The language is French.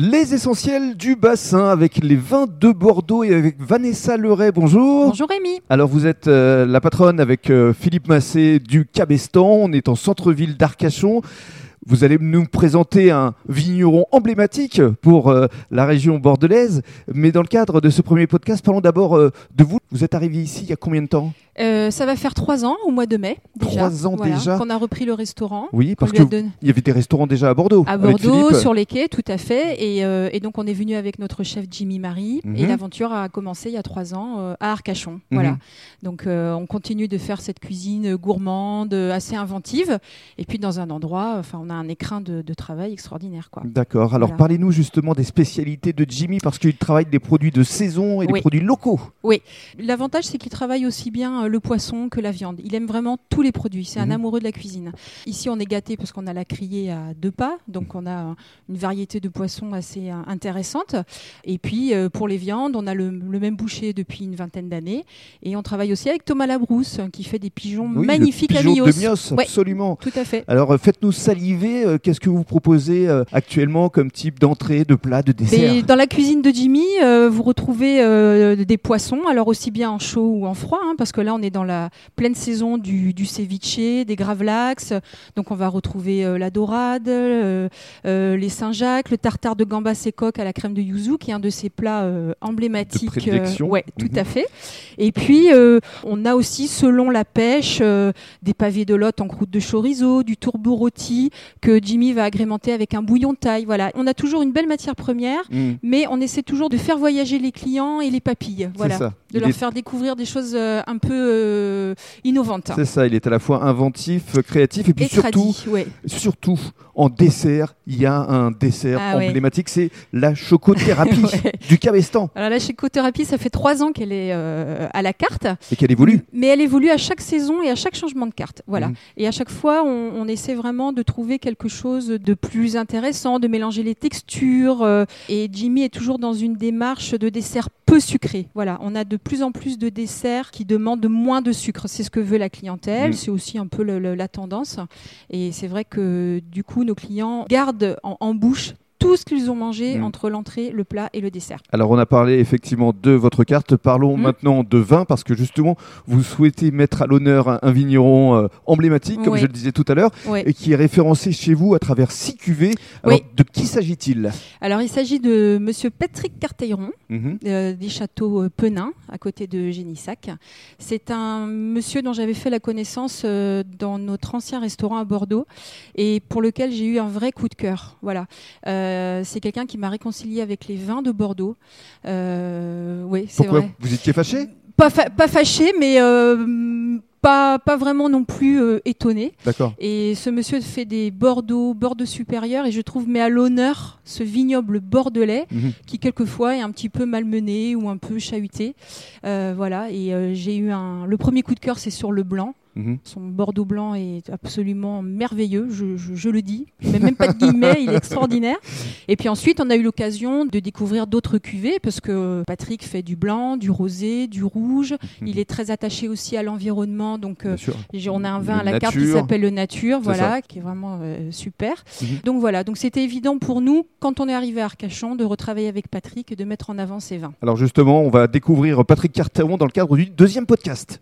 Les essentiels du bassin avec les vins de Bordeaux et avec Vanessa Leray. Bonjour. Bonjour Rémi. Alors vous êtes euh, la patronne avec euh, Philippe Massé du Cabestan. On est en centre-ville d'Arcachon. Vous allez nous présenter un vigneron emblématique pour euh, la région bordelaise. Mais dans le cadre de ce premier podcast, parlons d'abord euh, de vous. Vous êtes arrivé ici il y a combien de temps? Euh, ça va faire trois ans au mois de mai. Déjà. Trois ans Voilà, déjà Qu'on a repris le restaurant. Oui, parce lui a que donné- il y avait des restaurants déjà à Bordeaux. À Bordeaux, sur les quais, tout à fait. Et, et donc on est venu avec notre chef Jimmy Marie. Et Mhm. l'aventure a commencé il y a trois ans à Arcachon. Mhm. Voilà. Donc on continue de faire cette cuisine gourmande, assez inventive. Et puis dans un endroit, enfin on a un écrin de, de travail extraordinaire. Quoi. D'accord. Alors Voilà. parlez-nous justement des spécialités de Jimmy parce qu'il travaille des produits de saison et des Oui. produits locaux. L'avantage, c'est qu'il travaille aussi bien euh, le poisson que la viande. Il aime vraiment tous les produits. C'est Mhm. un amoureux de la cuisine. Ici, on est gâté parce qu'on a la criée à deux pas, donc on a euh, une variété de poissons assez euh, intéressante. Et puis, pour les viandes, on a le, le même boucher depuis une vingtaine d'années. Et on travaille aussi avec Thomas Labrousse, qui fait des pigeons Oui, magnifiques le à Mios. de Mios, Ouais. absolument. Tout à fait. Alors faites-nous saliver. Euh, Qu'est-ce que vous proposez euh, actuellement comme type d'entrée, de plat, de dessert? dans la cuisine de Jimmy, euh, vous retrouvez des poissons, alors aussi bien en chaud ou en froid, hein, parce que là on est dans la pleine saison du, du ceviche, des gravlax. Donc on va retrouver la dorade, les Saint-Jacques, le tartare de gambas et coque à la crème de yuzu, qui est un de ces plats emblématiques. De ouais, tout Mhm. à fait. Et puis on a aussi, selon la pêche, des pavés de lotte en croûte de chorizo, du tourbeau rôti que Jimmy va agrémenter avec un bouillon de taille. Voilà, on a toujours une belle matière première Mmh, mais on essaie toujours de faire voyager les clients et les papilles, c'est voilà, ça. De Il leur est- faire découvrir des choses euh, un peu euh, innovantes. C'est ça, il est à la fois inventif, euh, créatif et puis Et surtout, tradis, ouais. surtout en dessert, il y a un dessert Ah ouais. emblématique, c'est la chocothérapie Ouais. du Cabestan Alors la chicothérapie, ça fait trois ans qu'elle est euh, à la carte, et qu'elle évolue. mais elle évolue à chaque saison et à chaque changement de carte. Voilà. Mhm. Et à chaque fois, on, on essaie vraiment de trouver quelque chose de plus intéressant, de mélanger les textures. et Jimmy est toujours dans une démarche de dessert peu sucré. Voilà, on a de plus en plus de desserts qui demandent moins de sucre. C'est ce que veut la clientèle. Mhm. C'est aussi un peu le- le- la tendance. Et c'est vrai que du coup, nos clients gardent en, en bouche tout ce qu'ils ont mangé Mhm. entre l'entrée, le plat et le dessert. Alors on a parlé effectivement de votre carte, parlons Mhm. maintenant de vin parce que justement vous souhaitez mettre à l'honneur un, un vigneron euh, emblématique, comme Oui. je le disais tout à l'heure, et qui est référencé chez vous à travers six cuvées. Alors Oui. de qui s'agit-il? Alors, il s'agit de Monsieur Patrick Carteilleron. Mhm. euh, des châteaux euh, Penin, à côté de Génissac. C'est un monsieur dont j'avais fait la connaissance euh, dans notre ancien restaurant à Bordeaux et pour lequel j'ai eu un vrai coup de cœur. Voilà, Euh, c'est quelqu'un qui m'a réconcilié avec les vins de Bordeaux. Euh, oui, c'est vrai. Vous étiez fâché Pas, fa- pas fâché, mais euh, pas, pas vraiment non plus euh, étonné. D'accord. Et ce monsieur fait des Bordeaux, Bordeaux supérieurs, et je trouve met à l'honneur ce vignoble bordelais Mhm. qui quelquefois est un petit peu malmené ou un peu chahuté. Euh, voilà, et j'ai eu un. Le premier coup de cœur, c'est sur le blanc. Mhm. Son Bordeaux blanc est absolument merveilleux, je, je- je le dis. Mets même pas de guillemets, il est extraordinaire. Et puis ensuite, on a eu l'occasion de découvrir d'autres cuvées parce que Patrick fait du blanc, du rosé, du rouge. Il est très attaché aussi à l'environnement, donc euh, On a un vin Le à la carte qui s'appelle le Nature, voilà, qui est vraiment euh, super. Mhm. Donc voilà, donc c'était évident pour nous, quand on est arrivé à Arcachon, de retravailler avec Patrick et de mettre en avant ses vins. Alors justement, on va découvrir Patrick Carteron dans le cadre du deuxième podcast.